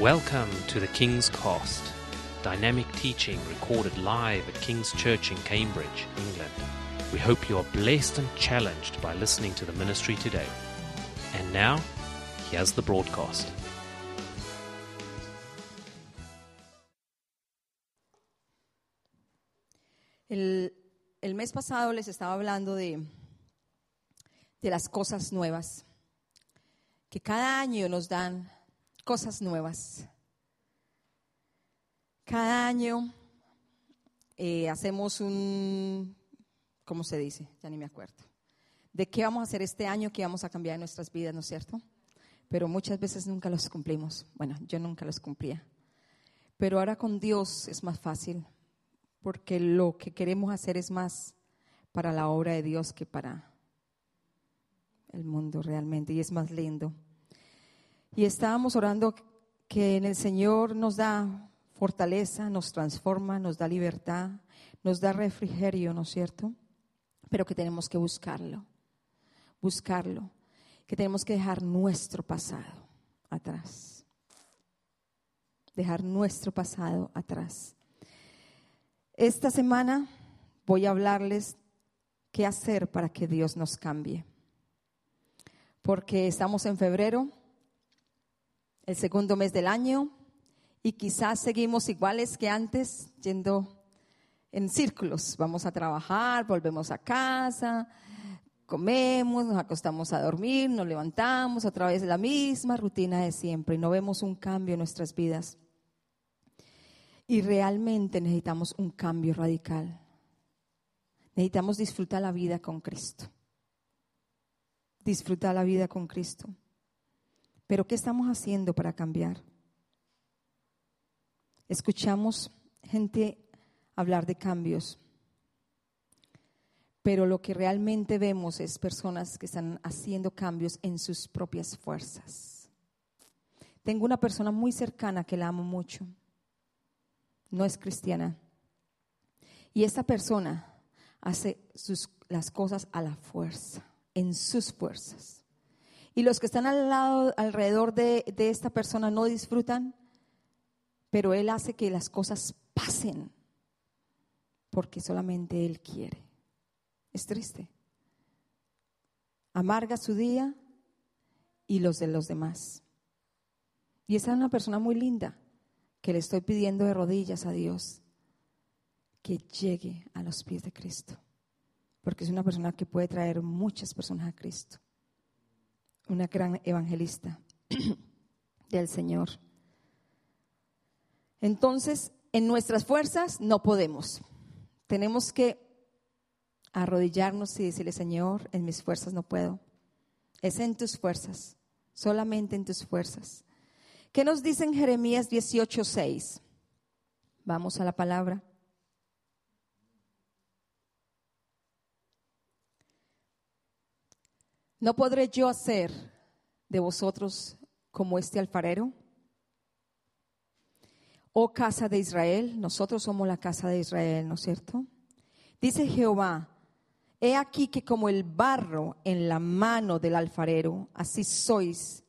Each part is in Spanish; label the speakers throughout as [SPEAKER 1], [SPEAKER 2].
[SPEAKER 1] Welcome to the King's Cost, dynamic teaching recorded live at King's Church in Cambridge, England. We hope you are blessed and challenged by listening to the ministry today. And now, here's the broadcast.
[SPEAKER 2] El, el mes pasado les estaba hablando de, de las cosas nuevas, que cada año nos dan cosas nuevas. Cada año eh, hacemos un, ¿cómo se dice? Ya ni me acuerdo. ¿De qué vamos a hacer este año? ¿Qué vamos a cambiar en nuestras vidas, no es cierto? Pero muchas veces nunca los cumplimos. Bueno, yo nunca los cumplía. Pero ahora con Dios es más fácil, porque lo que queremos hacer es más para la obra de Dios que para el mundo realmente, y es más lindo. Y estábamos orando que en el Señor nos da fortaleza, nos transforma, nos da libertad, nos da refrigerio, ¿no es cierto? Pero que tenemos que buscarlo, buscarlo, que tenemos que dejar nuestro pasado atrás, dejar nuestro pasado atrás. Esta semana voy a hablarles qué hacer para que Dios nos cambie, porque estamos en febrero el segundo mes del año y quizás seguimos iguales que antes, yendo en círculos. Vamos a trabajar, volvemos a casa, comemos, nos acostamos a dormir, nos levantamos, otra vez la misma rutina de siempre y no vemos un cambio en nuestras vidas. Y realmente necesitamos un cambio radical. Necesitamos disfrutar la vida con Cristo. Disfrutar la vida con Cristo. Pero ¿qué estamos haciendo para cambiar? Escuchamos gente hablar de cambios, pero lo que realmente vemos es personas que están haciendo cambios en sus propias fuerzas. Tengo una persona muy cercana que la amo mucho, no es cristiana, y esta persona hace sus, las cosas a la fuerza, en sus fuerzas y los que están al lado, alrededor de, de esta persona no disfrutan, pero Él hace que las cosas pasen porque solamente Él quiere. Es triste. Amarga su día y los de los demás. Y esa es una persona muy linda que le estoy pidiendo de rodillas a Dios que llegue a los pies de Cristo, porque es una persona que puede traer muchas personas a Cristo una gran evangelista del Señor. Entonces, en nuestras fuerzas no podemos. Tenemos que arrodillarnos y decirle, Señor, en mis fuerzas no puedo. Es en tus fuerzas, solamente en tus fuerzas. ¿Qué nos dice en Jeremías 18:6? Vamos a la palabra. ¿No podré yo hacer de vosotros como este alfarero? Oh casa de Israel, nosotros somos la casa de Israel, ¿no es cierto? Dice Jehová, he aquí que como el barro en la mano del alfarero, así sois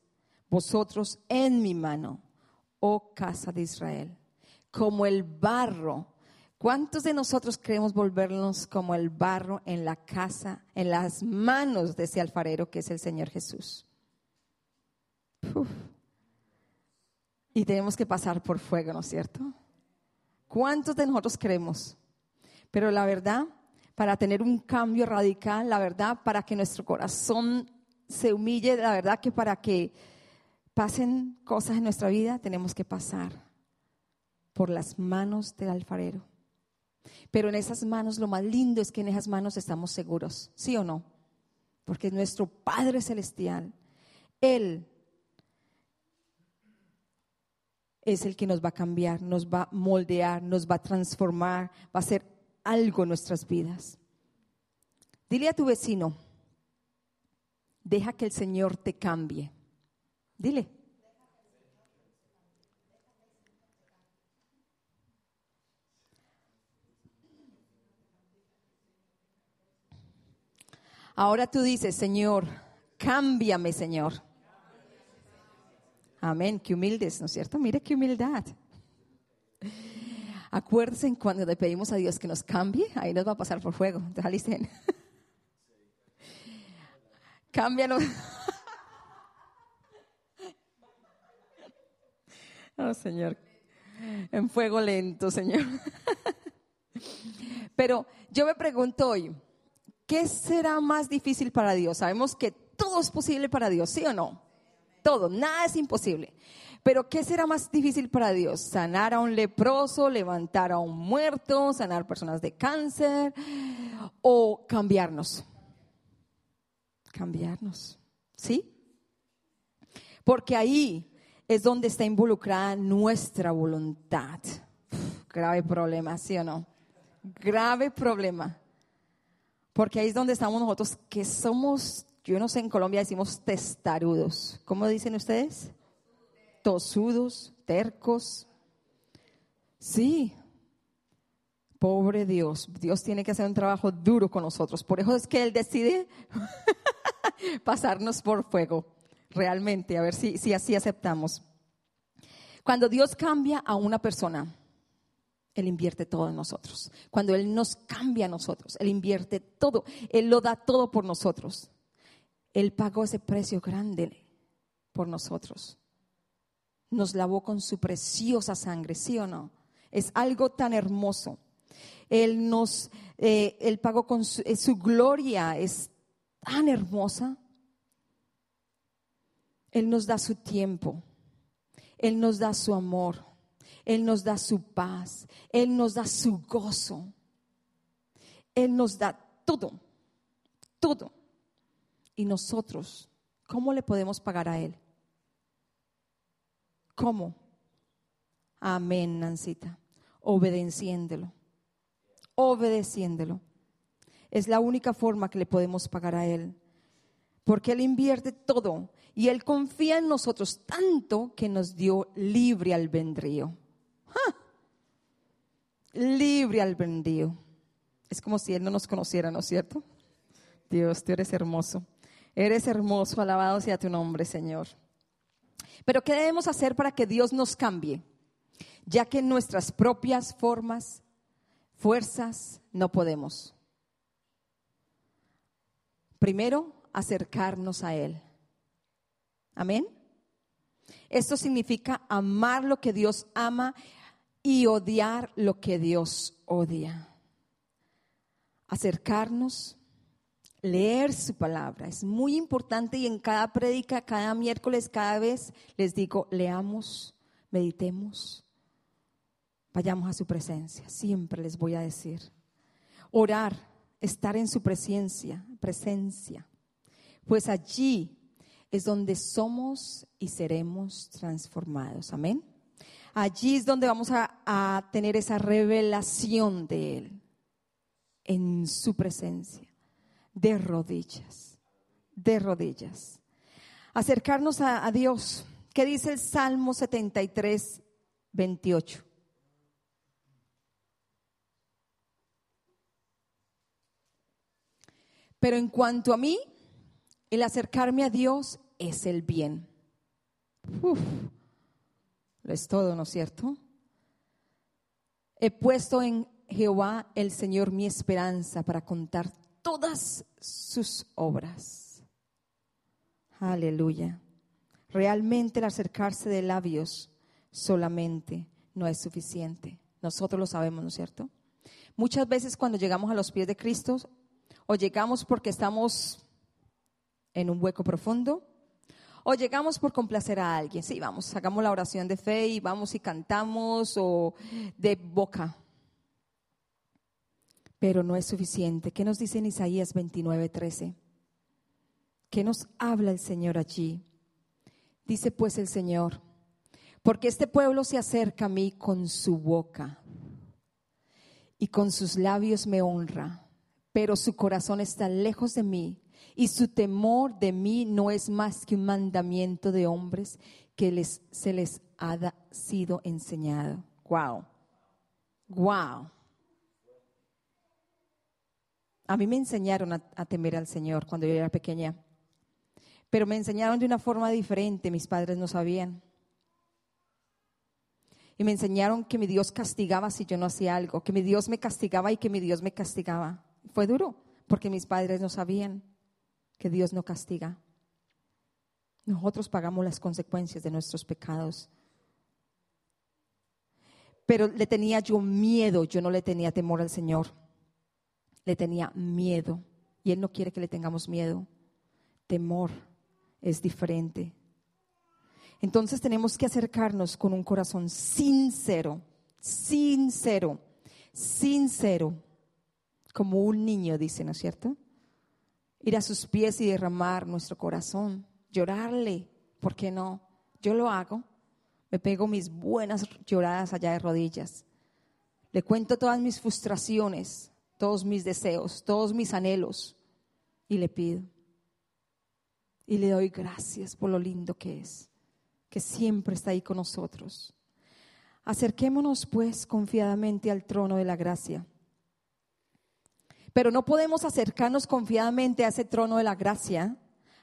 [SPEAKER 2] vosotros en mi mano, oh casa de Israel. Como el barro ¿Cuántos de nosotros queremos volvernos como el barro en la casa, en las manos de ese alfarero que es el Señor Jesús? Y tenemos que pasar por fuego, ¿no es cierto? ¿Cuántos de nosotros queremos? Pero la verdad, para tener un cambio radical, la verdad, para que nuestro corazón se humille, la verdad que para que pasen cosas en nuestra vida, tenemos que pasar por las manos del alfarero. Pero en esas manos, lo más lindo es que en esas manos estamos seguros, ¿sí o no? Porque nuestro Padre Celestial, Él es el que nos va a cambiar, nos va a moldear, nos va a transformar, va a hacer algo en nuestras vidas. Dile a tu vecino, deja que el Señor te cambie. Dile. Ahora tú dices, Señor, cámbiame, Señor. Amén, qué humildes, ¿no es cierto? Mire qué humildad. Acuérdense cuando le pedimos a Dios que nos cambie, ahí nos va a pasar por fuego. Entonces, Cámbianos. Oh, Señor. En fuego lento, Señor. Pero yo me pregunto hoy, ¿qué será más difícil para Dios? Sabemos que todo es posible para Dios, ¿sí o no? Todo, nada es imposible. Pero ¿qué será más difícil para Dios? ¿Sanar a un leproso, levantar a un muerto, sanar personas de cáncer o cambiarnos? Cambiarnos, ¿sí? Porque ahí es donde está involucrada nuestra voluntad. grave problema, ¿sí o no? Grave problema. Porque ahí es donde estamos nosotros, que somos, yo no sé, en Colombia decimos testarudos. ¿Cómo dicen ustedes? Tosudos, tercos. Sí. Pobre Dios. Dios tiene que hacer un trabajo duro con nosotros. Por eso es que Él decide pasarnos por fuego realmente, a ver si, si así aceptamos. Cuando Dios cambia a una persona, Él invierte todo en nosotros. Cuando Él nos cambia a nosotros, Él invierte todo, Él lo da todo por nosotros. Él pagó ese precio grande por nosotros. Nos lavó con su preciosa sangre, ¿sí o no? Es algo tan hermoso. Él nos, eh, Él pagó con su, eh, su gloria, es tan hermosa él nos da su tiempo, Él nos da su amor, Él nos da su paz, Él nos da su gozo, Él nos da todo, todo. Y nosotros, ¿cómo le podemos pagar a Él? ¿Cómo? Amén, Nancita. Obedeciéndolo. Obedeciéndolo. Es la única forma que le podemos pagar a Él. Porque Él invierte todo y Él confía en nosotros tanto que nos dio libre albedrío. ¡Ja! Libre albedrío. Es como si Él no nos conociera, ¿no es cierto? Dios, tú eres hermoso. Eres hermoso, alabado sea tu nombre, Señor. Pero ¿qué debemos hacer para que Dios nos cambie? Ya que nuestras propias formas, fuerzas, no podemos. Primero, acercarnos a Él. Amén. Esto significa amar lo que Dios ama y odiar lo que Dios odia. Acercarnos, leer su palabra. Es muy importante y en cada prédica, cada miércoles, cada vez les digo, leamos, meditemos, vayamos a su presencia. Siempre les voy a decir. Orar, estar en su presencia, presencia. Pues allí es donde somos y seremos transformados. Amén. Allí es donde vamos a, tener esa revelación de Él en su presencia, de rodillas, de rodillas. Acercarnos a, a Dios. ¿Qué dice el Salmo 73, 28? Pero en cuanto a mí, el acercarme a Dios es el bien. Uf, lo es todo, ¿no es cierto? He puesto en Jehová el Señor mi esperanza para contar todas sus obras. Aleluya. Realmente el acercarse de labios solamente no es suficiente. Nosotros lo sabemos, ¿no es cierto? Muchas veces cuando llegamos a los pies de Cristo o llegamos porque estamos en un hueco profundo. O llegamos por complacer a alguien. Sí, vamos, sacamos la oración de fe y vamos y cantamos o de boca. Pero no es suficiente. ¿Qué nos dice en Isaías 29, 13? ¿Qué nos habla el Señor allí? Dice pues el Señor, porque este pueblo se acerca a mí con su boca y con sus labios me honra, pero su corazón está lejos de mí y su temor de mí no es más que un mandamiento de hombres que se les ha sido enseñado. Wow. Wow. A mí me enseñaron a temer al Señor cuando yo era pequeña, pero me enseñaron de una forma diferente, mis padres no sabían. Y me enseñaron que mi Dios castigaba si yo no hacía algo, que mi Dios me castigaba y que mi Dios me castigaba. Fue duro, porque mis padres no sabían que Dios no castiga. Nosotros pagamos las consecuencias de nuestros pecados. Pero le tenía yo miedo, yo no le tenía temor al Señor. Le tenía miedo. Y Él no quiere que le tengamos miedo. Temor es diferente. Entonces tenemos que acercarnos con un corazón sincero, sincero, sincero, como un niño, dice, ¿no es cierto? Ir a sus pies y derramar nuestro corazón, llorarle, ¿por qué no? Yo lo hago, me pego mis buenas lloradas allá de rodillas, le cuento todas mis frustraciones, todos mis deseos, todos mis anhelos y le pido. Y le doy gracias por lo lindo que es que siempre está ahí con nosotros. Acerquémonos pues confiadamente al trono de la gracia. Pero no podemos acercarnos confiadamente a ese trono de la gracia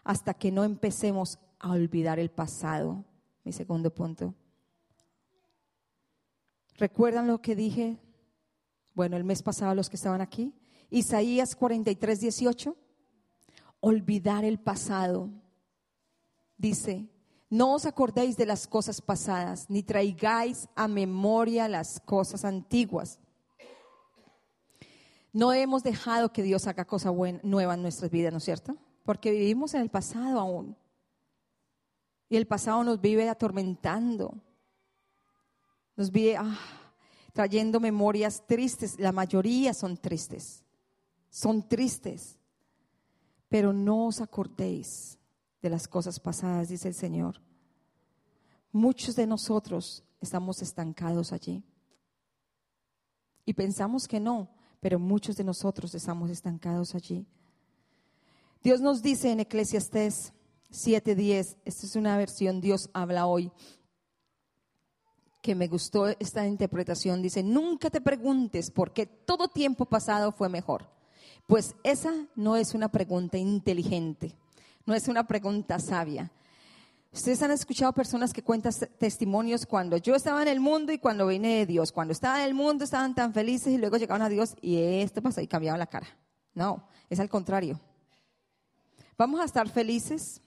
[SPEAKER 2] hasta que no empecemos a olvidar el pasado. Mi segundo punto. ¿Recuerdan lo que dije? Bueno, el mes pasado los que estaban aquí. Isaías 43, 18. Olvidar el pasado. Dice, no os acordéis de las cosas pasadas, ni traigáis a memoria las cosas antiguas. No hemos dejado que Dios haga cosa buena, nueva en nuestras vidas, ¿no es cierto? Porque vivimos en el pasado aún. Y el pasado nos vive atormentando. Nos vive ah, trayendo memorias tristes. La mayoría son tristes. Son tristes. Pero no os acordéis de las cosas pasadas, dice el Señor. Muchos de nosotros estamos estancados allí. Y pensamos que no, pero muchos de nosotros estamos estancados allí. Dios nos dice en Eclesiastés 7:10, esta es una versión Dios habla hoy, que me gustó esta interpretación, dice, nunca te preguntes por qué todo tiempo pasado fue mejor, pues esa no es una pregunta inteligente no es una pregunta sabia. Ustedes han escuchado personas que cuentan testimonios cuando yo estaba en el mundo y cuando vine de Dios. Cuando estaba en el mundo estaban tan felices y luego llegaron a Dios y esto pasó y cambiaban la cara. No, es al contrario. Vamos a estar felices,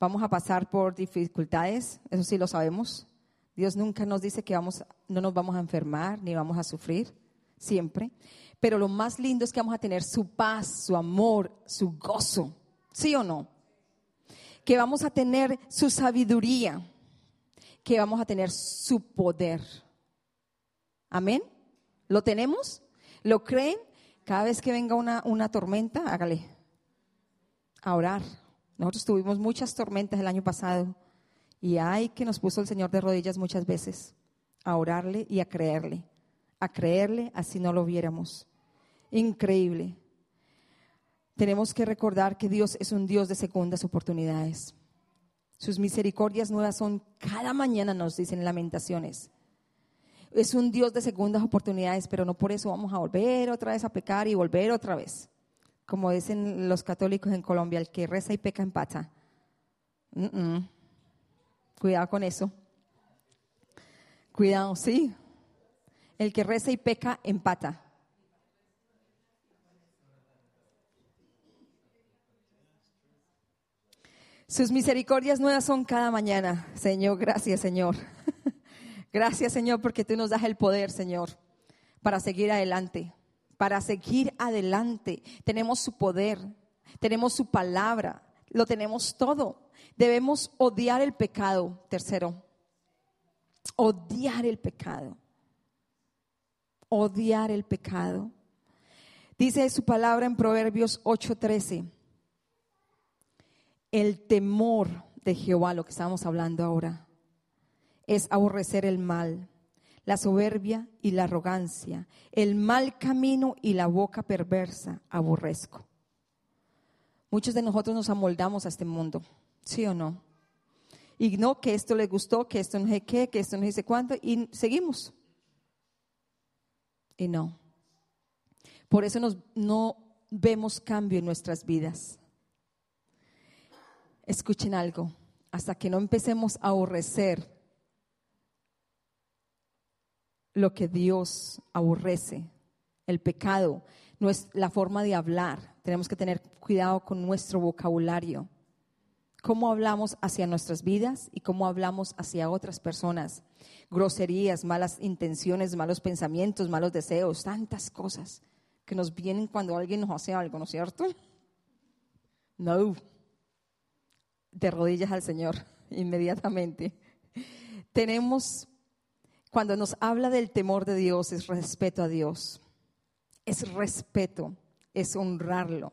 [SPEAKER 2] vamos a pasar por dificultades, eso sí lo sabemos. Dios nunca nos dice que vamos, no nos vamos a enfermar ni vamos a sufrir, siempre. Pero lo más lindo es que vamos a tener su paz, su amor, su gozo. ¿Sí o no? Que vamos a tener su sabiduría, que vamos a tener su poder. Amén. ¿Lo tenemos? ¿Lo creen? Cada vez que venga una, una tormenta, hágale a orar. Nosotros tuvimos muchas tormentas el año pasado y hay que nos puso el Señor de rodillas muchas veces a orarle y a creerle. A creerle así no lo viéramos. Increíble. Tenemos que recordar que Dios es un Dios de segundas oportunidades. Sus misericordias nuevas son cada mañana, nos dicen lamentaciones. Es un Dios de segundas oportunidades, pero no por eso vamos a volver otra vez a pecar y volver otra vez. Como dicen los católicos en Colombia, el que reza y peca empata. Cuidado con eso. Cuidado, sí. El que reza y peca empata. Sus misericordias nuevas son cada mañana. Señor, gracias Señor. gracias Señor porque tú nos das el poder, Señor, para seguir adelante. Para seguir adelante. Tenemos su poder, tenemos su palabra, lo tenemos todo. Debemos odiar el pecado. Tercero, odiar el pecado. Odiar el pecado. Dice su palabra en Proverbios 8:13 el temor de Jehová, lo que estamos hablando ahora, es aborrecer el mal, la soberbia y la arrogancia, el mal camino y la boca perversa, aborrezco. Muchos de nosotros nos amoldamos a este mundo, ¿sí o no? Y no, que esto le gustó, que esto no sé qué, que esto no sé cuánto, y seguimos. Y no. Por eso nos, no vemos cambio en nuestras vidas escuchen algo, hasta que no empecemos a aborrecer lo que Dios aborrece, el pecado, no es la forma de hablar. Tenemos que tener cuidado con nuestro vocabulario. Cómo hablamos hacia nuestras vidas y cómo hablamos hacia otras personas. Groserías, malas intenciones, malos pensamientos, malos deseos, tantas cosas que nos vienen cuando alguien nos hace algo, ¿no es cierto? No. De rodillas al Señor inmediatamente. Tenemos, cuando nos habla del temor de Dios, es respeto a Dios. Es respeto, es honrarlo,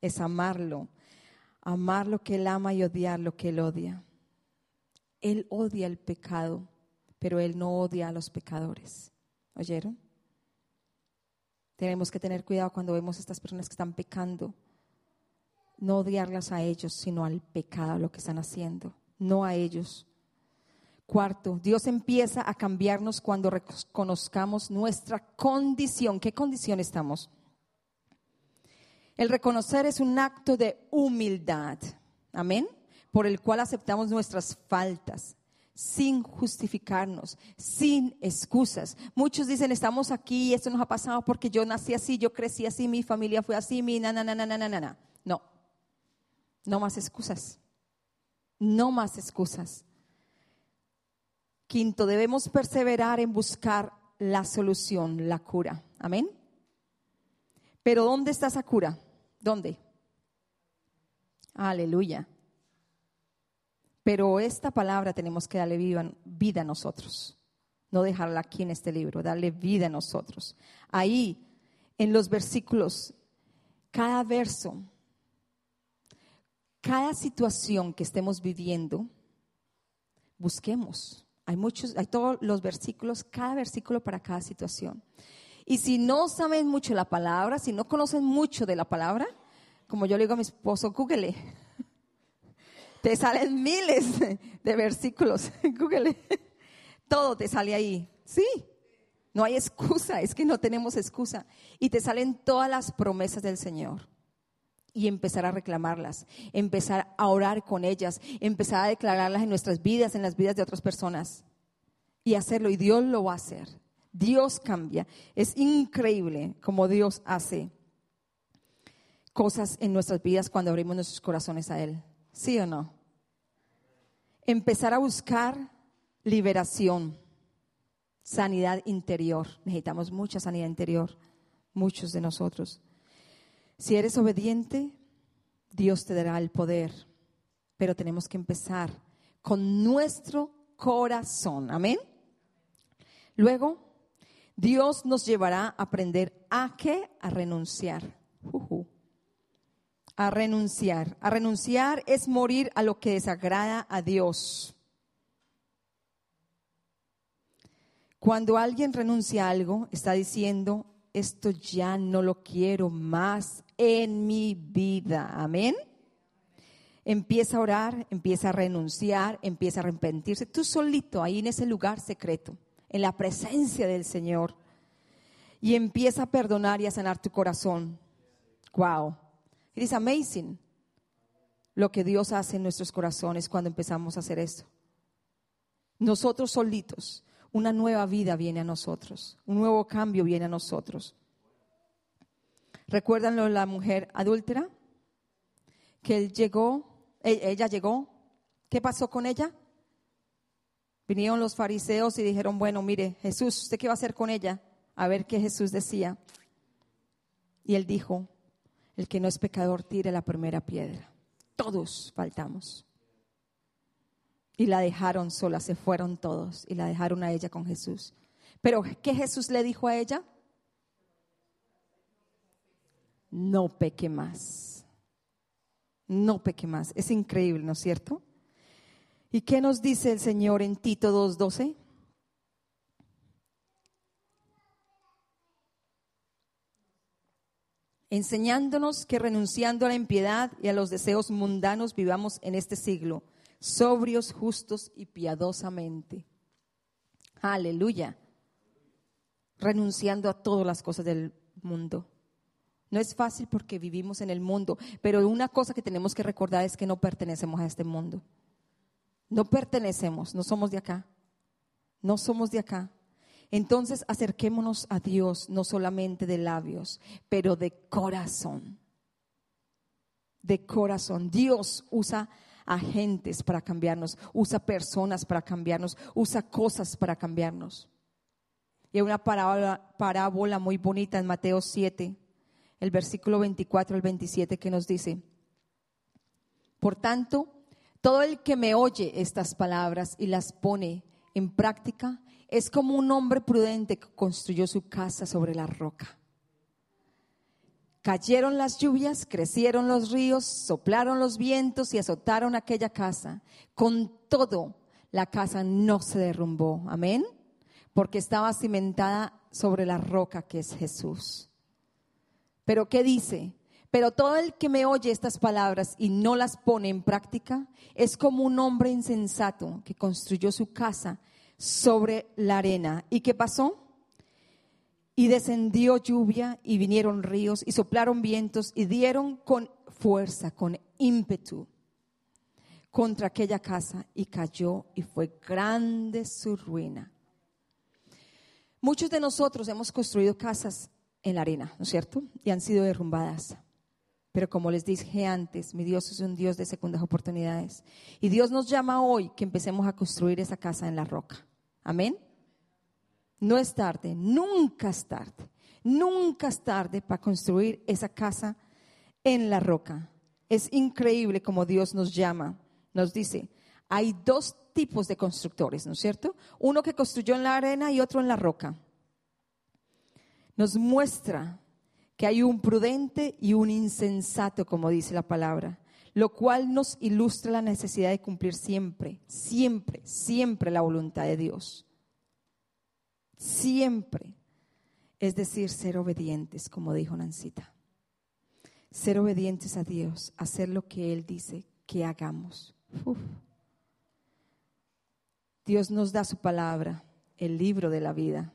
[SPEAKER 2] es amarlo. Amar lo que Él ama y odiar lo que Él odia. Él odia el pecado, pero Él no odia a los pecadores. ¿Oyeron? Tenemos que tener cuidado cuando vemos a estas personas que están pecando. No odiarlas a ellos, sino al pecado, lo que están haciendo, no a ellos. Cuarto, Dios empieza a cambiarnos cuando reconozcamos nuestra condición. ¿Qué condición estamos? El reconocer es un acto de humildad, amén, por el cual aceptamos nuestras faltas sin justificarnos, sin excusas. Muchos dicen, estamos aquí, esto nos ha pasado porque yo nací así, yo crecí así, mi familia fue así, mi na, na, na, na, na, na, na. No, no más excusas, no más excusas. Quinto, debemos perseverar en buscar la solución, la cura. Amén. Pero ¿dónde está esa cura? ¿Dónde? Aleluya. Pero esta palabra tenemos que darle vida a nosotros, no dejarla aquí en este libro, darle vida a nosotros. Ahí, en los versículos, cada verso, cada situación que estemos viviendo, busquemos. Hay muchos, hay todos los versículos, cada versículo para cada situación. Y si no saben mucho la palabra, si no conocen mucho de la palabra, como yo le digo a mi esposo, google te salen miles de versículos. Google. Todo te sale ahí. Sí. No hay excusa, es que no tenemos excusa. Y te salen todas las promesas del Señor. Y empezar a reclamarlas, empezar a orar con ellas, empezar a declararlas en nuestras vidas, en las vidas de otras personas. Y hacerlo, y Dios lo va a hacer. Dios cambia. Es increíble como Dios hace cosas en nuestras vidas cuando abrimos nuestros corazones a Él. ¿Sí o no? Empezar a buscar liberación, sanidad interior. Necesitamos mucha sanidad interior, muchos de nosotros. Si eres obediente, Dios te dará el poder, pero tenemos que empezar con nuestro corazón. Amén. Luego, Dios nos llevará a aprender a qué? A renunciar a renunciar. A renunciar es morir a lo que desagrada a Dios. Cuando alguien renuncia a algo, está diciendo, esto ya no lo quiero más en mi vida. Amén. Empieza a orar, empieza a renunciar, empieza a arrepentirse. Tú solito ahí en ese lugar secreto, en la presencia del Señor. Y empieza a perdonar y a sanar tu corazón. Wow. It is amazing lo que Dios hace en nuestros corazones cuando empezamos a hacer esto. Nosotros solitos, una nueva vida viene a nosotros, un nuevo cambio viene a nosotros. ¿Recuerdan lo de la mujer adúltera? Que él llegó, e, ella llegó, ¿qué pasó con ella? Vinieron los fariseos y dijeron, bueno, mire, Jesús, ¿usted qué va a hacer con ella? A ver qué Jesús decía. Y él dijo, el que no es pecador tire la primera piedra. Todos faltamos. Y la dejaron sola, se fueron todos y la dejaron a ella con Jesús. Pero ¿qué Jesús le dijo a ella? No peque más. No peque más. Es increíble, ¿no es cierto? ¿Y qué nos dice el Señor en Tito 2.12? enseñándonos que renunciando a la impiedad y a los deseos mundanos vivamos en este siglo, sobrios, justos y piadosamente. Aleluya. Renunciando a todas las cosas del mundo. No es fácil porque vivimos en el mundo, pero una cosa que tenemos que recordar es que no pertenecemos a este mundo. No pertenecemos, no somos de acá. No somos de acá. Entonces acerquémonos a Dios no solamente de labios, pero de corazón. De corazón. Dios usa agentes para cambiarnos, usa personas para cambiarnos, usa cosas para cambiarnos. Y hay una parábola, parábola muy bonita en Mateo 7, el versículo 24 al 27 que nos dice, por tanto, todo el que me oye estas palabras y las pone en práctica es como un hombre prudente que construyó su casa sobre la roca. Cayeron las lluvias, crecieron los ríos, soplaron los vientos y azotaron aquella casa. Con todo, la casa no se derrumbó. Amén. Porque estaba cimentada sobre la roca que es Jesús. Pero ¿qué dice? Pero todo el que me oye estas palabras y no las pone en práctica es como un hombre insensato que construyó su casa sobre la arena. ¿Y qué pasó? Y descendió lluvia y vinieron ríos y soplaron vientos y dieron con fuerza, con ímpetu contra aquella casa y cayó y fue grande su ruina. Muchos de nosotros hemos construido casas en la arena, ¿no es cierto? Y han sido derrumbadas. Pero como les dije antes, mi Dios es un Dios de segundas oportunidades. Y Dios nos llama hoy que empecemos a construir esa casa en la roca. Amén. No es tarde, nunca es tarde, nunca es tarde para construir esa casa en la roca. Es increíble como Dios nos llama, nos dice, hay dos tipos de constructores, ¿no es cierto? Uno que construyó en la arena y otro en la roca. Nos muestra que hay un prudente y un insensato, como dice la palabra, lo cual nos ilustra la necesidad de cumplir siempre, siempre, siempre la voluntad de Dios siempre. Es decir, ser obedientes, como dijo Nancita. Ser obedientes a Dios, hacer lo que Él dice que hagamos. Dios nos da su palabra, el libro de la vida.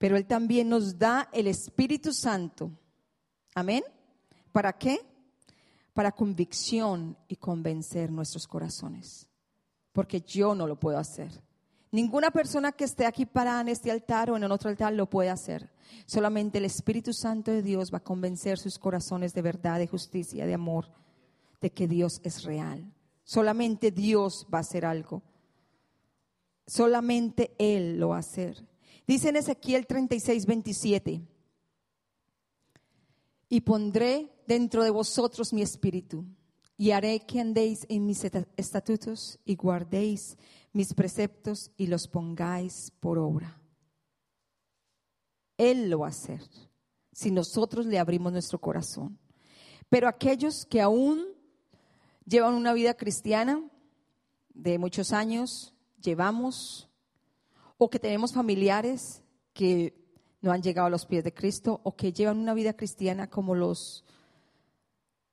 [SPEAKER 2] Pero Él también nos da el Espíritu Santo. Amén. ¿Para qué? Para convicción y convencer nuestros corazones. Porque yo no lo puedo hacer. Ninguna persona que esté aquí parada en este altar o en otro altar lo puede hacer. Solamente el Espíritu Santo de Dios va a convencer sus corazones de verdad, de justicia, de amor, de que Dios es real. Solamente Dios va a hacer algo. Solamente Él lo va a hacer. Dice en Ezequiel 36, 27, y pondré dentro de vosotros mi espíritu, y haré que andéis en mis estatutos y guardéis mis preceptos y los pongáis por obra. Él lo va a hacer si nosotros le abrimos nuestro corazón. Pero aquellos que aún llevan una vida cristiana de muchos años, llevamos, o que tenemos familiares que no han llegado a los pies de Cristo, o que llevan una vida cristiana como los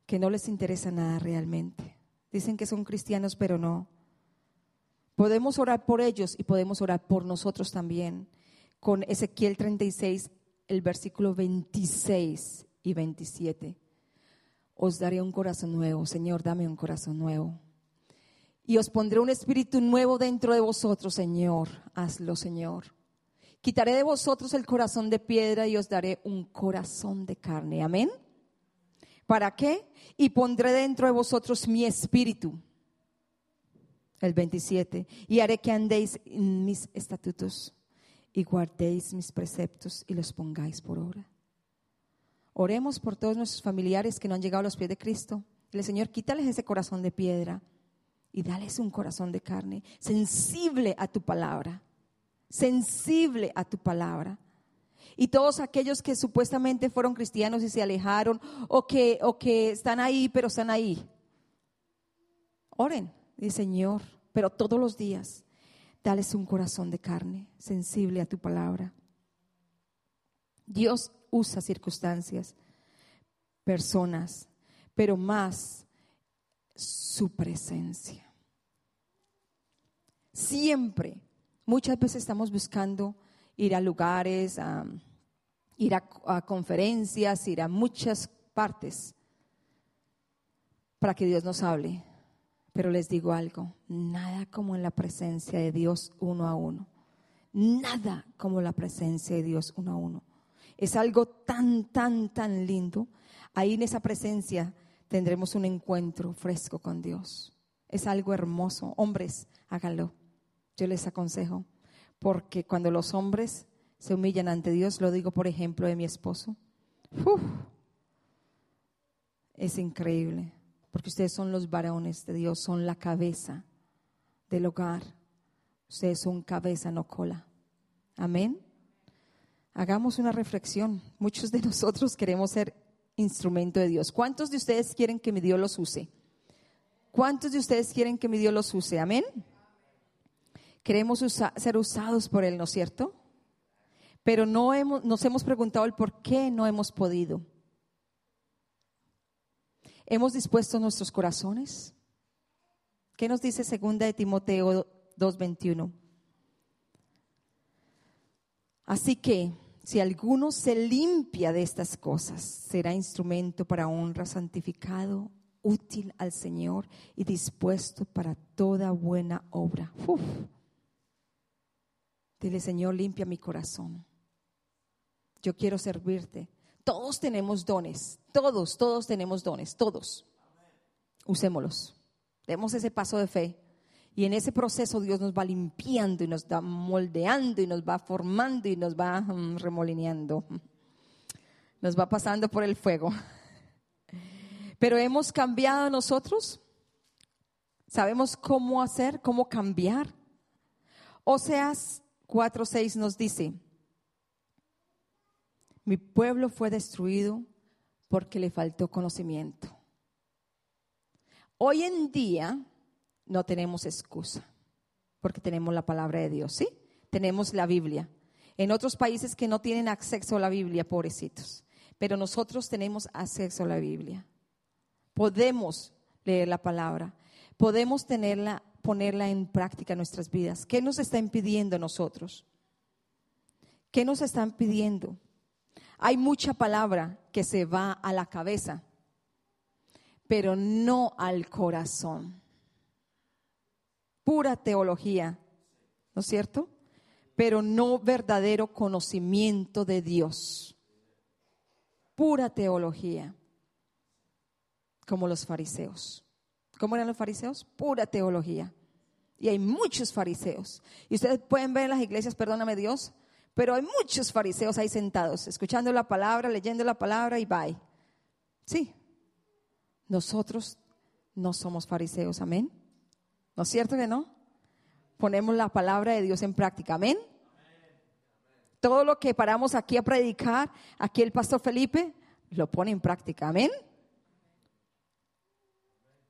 [SPEAKER 2] que no les interesa nada realmente. Dicen que son cristianos, pero no, Podemos orar por ellos y podemos orar por nosotros también. Con Ezequiel 36, el versículo 26 y 27. Os daré un corazón nuevo, Señor, dame un corazón nuevo. Y os pondré un espíritu nuevo dentro de vosotros, Señor. Hazlo, Señor. Quitaré de vosotros el corazón de piedra y os daré un corazón de carne. Amén. ¿Para qué? Y pondré dentro de vosotros mi espíritu el 27, y haré que andéis en mis estatutos y guardéis mis preceptos y los pongáis por obra. Oremos por todos nuestros familiares que no han llegado a los pies de Cristo. El Señor, quítales ese corazón de piedra y dales un corazón de carne, sensible a tu palabra, sensible a tu palabra. Y todos aquellos que supuestamente fueron cristianos y se alejaron o que, o que están ahí, pero están ahí. Oren, Dice, Señor, pero todos los días, dales un corazón de carne, sensible a tu palabra. Dios usa circunstancias, personas, pero más su presencia. Siempre, muchas veces estamos buscando ir a lugares, ir a, a conferencias, ir a muchas partes para que Dios nos hable. Pero les digo algo, nada como en la presencia de Dios uno a uno. nada como la presencia de Dios uno a uno. Es algo tan, tan, tan lindo. Ahí en esa presencia tendremos un encuentro fresco con Dios. Es algo hermoso. Hombres, háganlo. Yo les aconsejo. Porque cuando los hombres se humillan ante Dios, lo digo por ejemplo de mi esposo, es increíble. Porque ustedes son los varones de Dios, son la cabeza del hogar. Ustedes son cabeza, no cola. Amén. Hagamos una reflexión. Muchos de nosotros queremos ser instrumento de Dios. ¿Cuántos de ustedes quieren que mi Dios los use? ¿Cuántos de ustedes quieren que mi Dios los use? Amén. Queremos ser usados por Él, ¿no es cierto? Pero no hemos, nos hemos preguntado el por qué no hemos podido. ¿Hemos dispuesto nuestros corazones? ¿Qué nos dice segunda de Timoteo 2:21? Así que si alguno se limpia de estas cosas, será instrumento para honra, santificado, útil al Señor y dispuesto para toda buena obra. Dile, Señor, limpia mi corazón. Yo quiero servirte. Todos tenemos dones, todos, todos tenemos dones, todos. Usémoslos. Demos ese paso de fe. Y en ese proceso Dios nos va limpiando y nos va moldeando y nos va formando y nos va mm, remolineando. Nos va pasando por el fuego. Pero hemos cambiado nosotros. Sabemos cómo hacer, cómo cambiar. Oseas 4:6 nos dice, mi pueblo fue destruido porque le faltó conocimiento. Hoy en día no tenemos excusa porque tenemos la palabra de Dios, ¿sí? Tenemos la Biblia. En otros países que no tienen acceso a la Biblia, pobrecitos, pero nosotros tenemos acceso a la Biblia. Podemos leer la palabra, podemos tenerla, ponerla en práctica en nuestras vidas. ¿Qué nos está impidiendo nosotros? ¿Qué nos están pidiendo? Hay mucha palabra que se va a la cabeza, pero no al corazón. Pura teología, ¿no es cierto? Pero no verdadero conocimiento de Dios. Pura teología, como los fariseos. ¿Cómo eran los fariseos? Pura teología. Y hay muchos fariseos. Y ustedes pueden ver en las iglesias, perdóname Dios, pero hay muchos fariseos ahí sentados, escuchando la palabra, leyendo la palabra y bye. Sí, nosotros no somos fariseos, amén. ¿No es cierto que no? Ponemos la palabra de Dios en práctica, amén. Todo lo que paramos aquí a predicar, aquí el pastor Felipe lo pone en práctica, amén.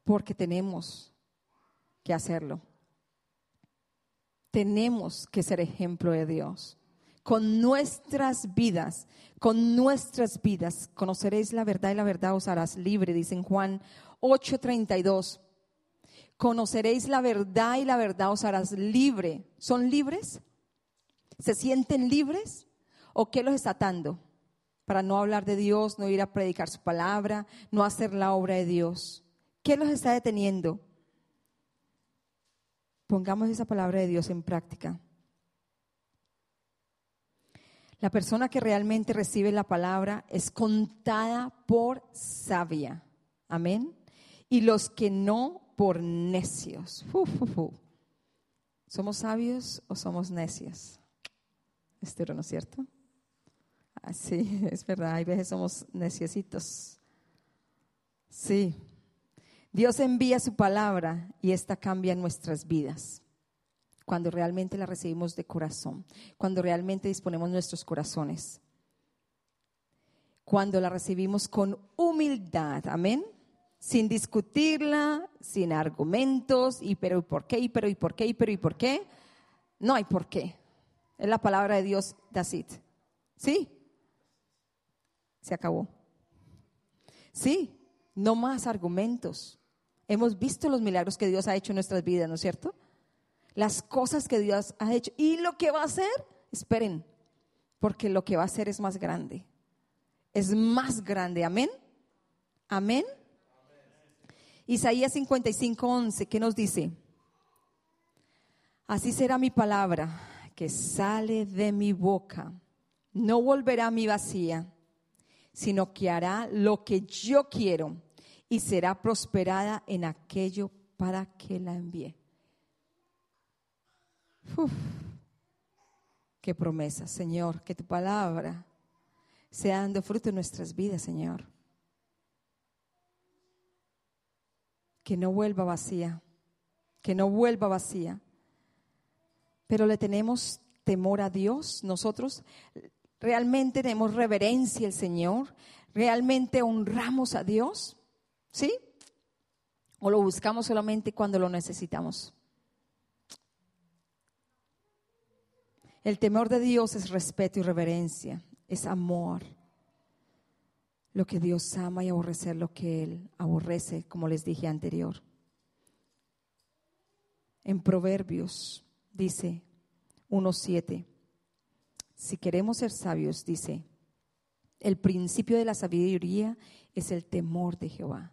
[SPEAKER 2] Porque tenemos que hacerlo. Tenemos que ser ejemplo de Dios con nuestras vidas, con nuestras vidas, conoceréis la verdad y la verdad os harás libre, dice en Juan 8:32. Conoceréis la verdad y la verdad os harás libre. ¿Son libres? ¿Se sienten libres? ¿O qué los está atando? Para no hablar de Dios, no ir a predicar su palabra, no hacer la obra de Dios. ¿Qué los está deteniendo? Pongamos esa palabra de Dios en práctica. La persona que realmente recibe la palabra es contada por sabia. Amén. Y los que no, por necios. ¿Somos sabios o somos necios? Esto ¿no es cierto? Ah, sí, es verdad. Hay veces somos neciositos. Sí. Dios envía su palabra y esta cambia nuestras vidas cuando realmente la recibimos de corazón, cuando realmente disponemos nuestros corazones, cuando la recibimos con humildad, amén, sin discutirla, sin argumentos, y pero y por qué, y pero y por qué, y pero y por qué, no hay por qué. Es la palabra de Dios, that's it. ¿Sí? Se acabó. Sí, no más argumentos. Hemos visto los milagros que Dios ha hecho en nuestras vidas, ¿no es cierto? las cosas que Dios ha hecho y lo que va a hacer, esperen, porque lo que va a hacer es más grande. Es más grande, amén. Amén. Isaías 55, 11, ¿qué nos dice? Así será mi palabra que sale de mi boca no volverá a mi vacía, sino que hará lo que yo quiero y será prosperada en aquello para que la envíe. Uf, qué promesa, Señor, que tu palabra sea dando fruto en nuestras vidas, Señor. Que no vuelva vacía, que no vuelva vacía. Pero le tenemos temor a Dios, nosotros realmente tenemos reverencia al Señor, realmente honramos a Dios, ¿sí? O lo buscamos solamente cuando lo necesitamos. El temor de Dios es respeto y reverencia, es amor. Lo que Dios ama y aborrecer lo que Él aborrece, como les dije anterior. En Proverbios dice 1.7, si queremos ser sabios, dice, el principio de la sabiduría es el temor de Jehová.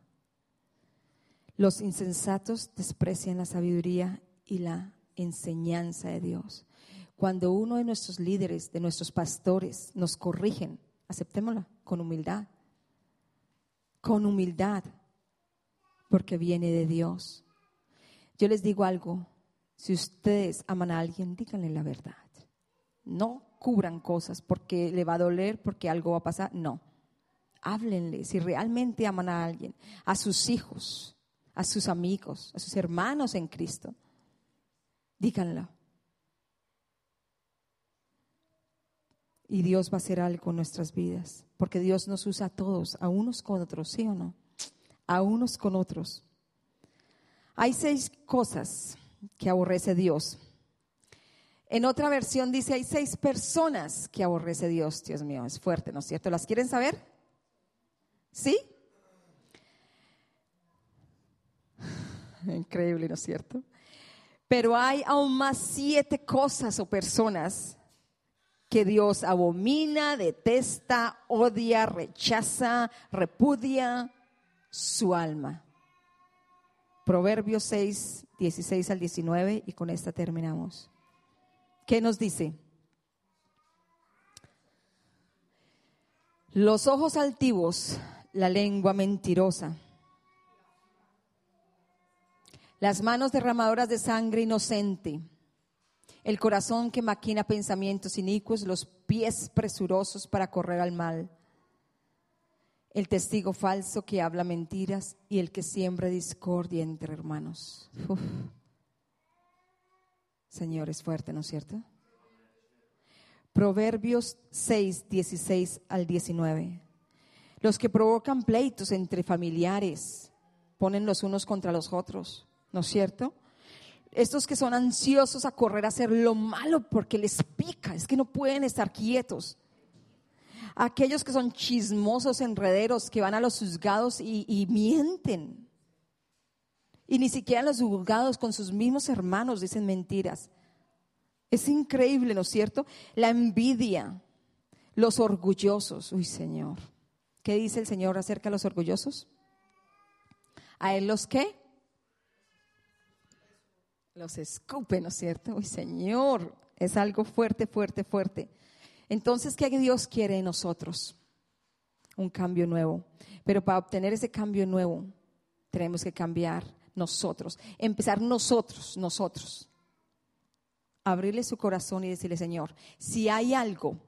[SPEAKER 2] Los insensatos desprecian la sabiduría y la enseñanza de Dios. Cuando uno de nuestros líderes, de nuestros pastores, nos corrigen, aceptémosla con humildad. Con humildad, porque viene de Dios. Yo les digo algo, si ustedes aman a alguien, díganle la verdad. No cubran cosas porque le va a doler, porque algo va a pasar. No. Háblenle si realmente aman a alguien, a sus hijos, a sus amigos, a sus hermanos en Cristo. Díganlo. Y Dios va a hacer algo en nuestras vidas, porque Dios nos usa a todos, a unos con otros, ¿sí o no? A unos con otros. Hay seis cosas que aborrece Dios. En otra versión dice, hay seis personas que aborrece Dios. Dios mío, es fuerte, ¿no es cierto? ¿Las quieren saber? ¿Sí? Increíble, ¿no es cierto? Pero hay aún más siete cosas o personas que Dios abomina, detesta, odia, rechaza, repudia su alma. Proverbios 6, 16 al 19 y con esta terminamos. ¿Qué nos dice? Los ojos altivos, la lengua mentirosa, las manos derramadoras de sangre inocente, el corazón que maquina pensamientos inicuos, los pies presurosos para correr al mal, el testigo falso que habla mentiras y el que siembra discordia entre hermanos. Señor, es fuerte, ¿no es cierto? Proverbios 6, 16 al 19. Los que provocan pleitos entre familiares ponen los unos contra los otros, ¿no es cierto? Estos que son ansiosos a correr a hacer lo malo porque les pica, es que no pueden estar quietos. Aquellos que son chismosos, enrederos, que van a los juzgados y, mienten. Y ni siquiera los juzgados con sus mismos hermanos dicen mentiras. Es increíble, ¿no es cierto? La envidia, los orgullosos. Uy, Señor. ¿Qué dice el Señor acerca de los orgullosos? ¿A él los qué? Los escupe, ¿no es cierto? Uy, Señor. Es algo fuerte, fuerte, fuerte. Entonces, ¿qué Dios quiere en nosotros? Un cambio nuevo. Pero para obtener ese cambio nuevo, tenemos que cambiar nosotros, empezar nosotros, nosotros. Abrirle su corazón y decirle, Señor, si hay algo,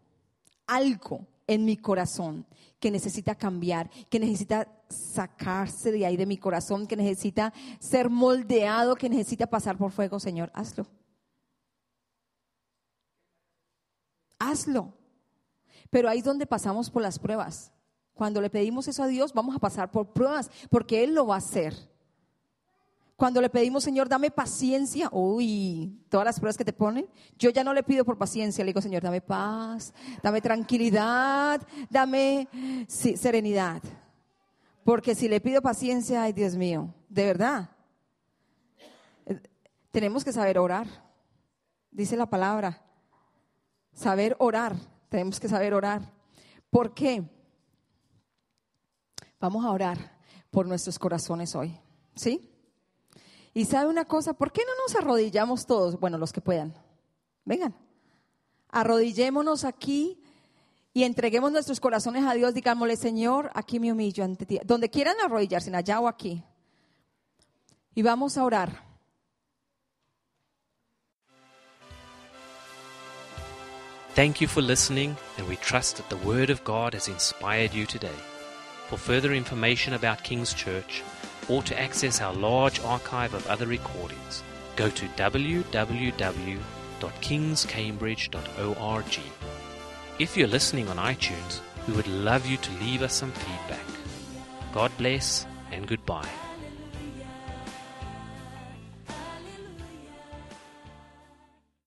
[SPEAKER 2] algo en mi corazón que necesita cambiar, que necesita sacarse de ahí de mi corazón, que necesita ser moldeado, que necesita pasar por fuego, Señor, hazlo. Hazlo. Pero ahí es donde pasamos por las pruebas. Cuando le pedimos eso a Dios, vamos a pasar por pruebas, porque Él lo va a hacer. Cuando le pedimos, Señor, dame paciencia, uy, todas las pruebas que te ponen, yo ya no le pido por paciencia, le digo, Señor, dame paz, dame tranquilidad, dame serenidad. Porque si le pido paciencia, ay Dios mío, de verdad, tenemos que saber orar, dice la palabra, saber orar, tenemos que saber orar. ¿Por qué? Vamos a orar por nuestros corazones hoy, ¿sí? Y sabe una cosa, ¿por qué no nos arrodillamos todos? Bueno, los que puedan. Vengan, Arrodillémonos aquí y entreguemos nuestros corazones a Dios. Digámosle, Señor, aquí me humillo ante ti. Donde quieran arrodillarse, allá o aquí. Y vamos a orar.
[SPEAKER 1] Thank you for listening, and we trust that the Word of God has inspired you today. For further information about King's Church, or to access our large archive of other recordings, go to www.kingscambridge.org. If you're listening on iTunes, we would love you to leave us some feedback. God bless and goodbye.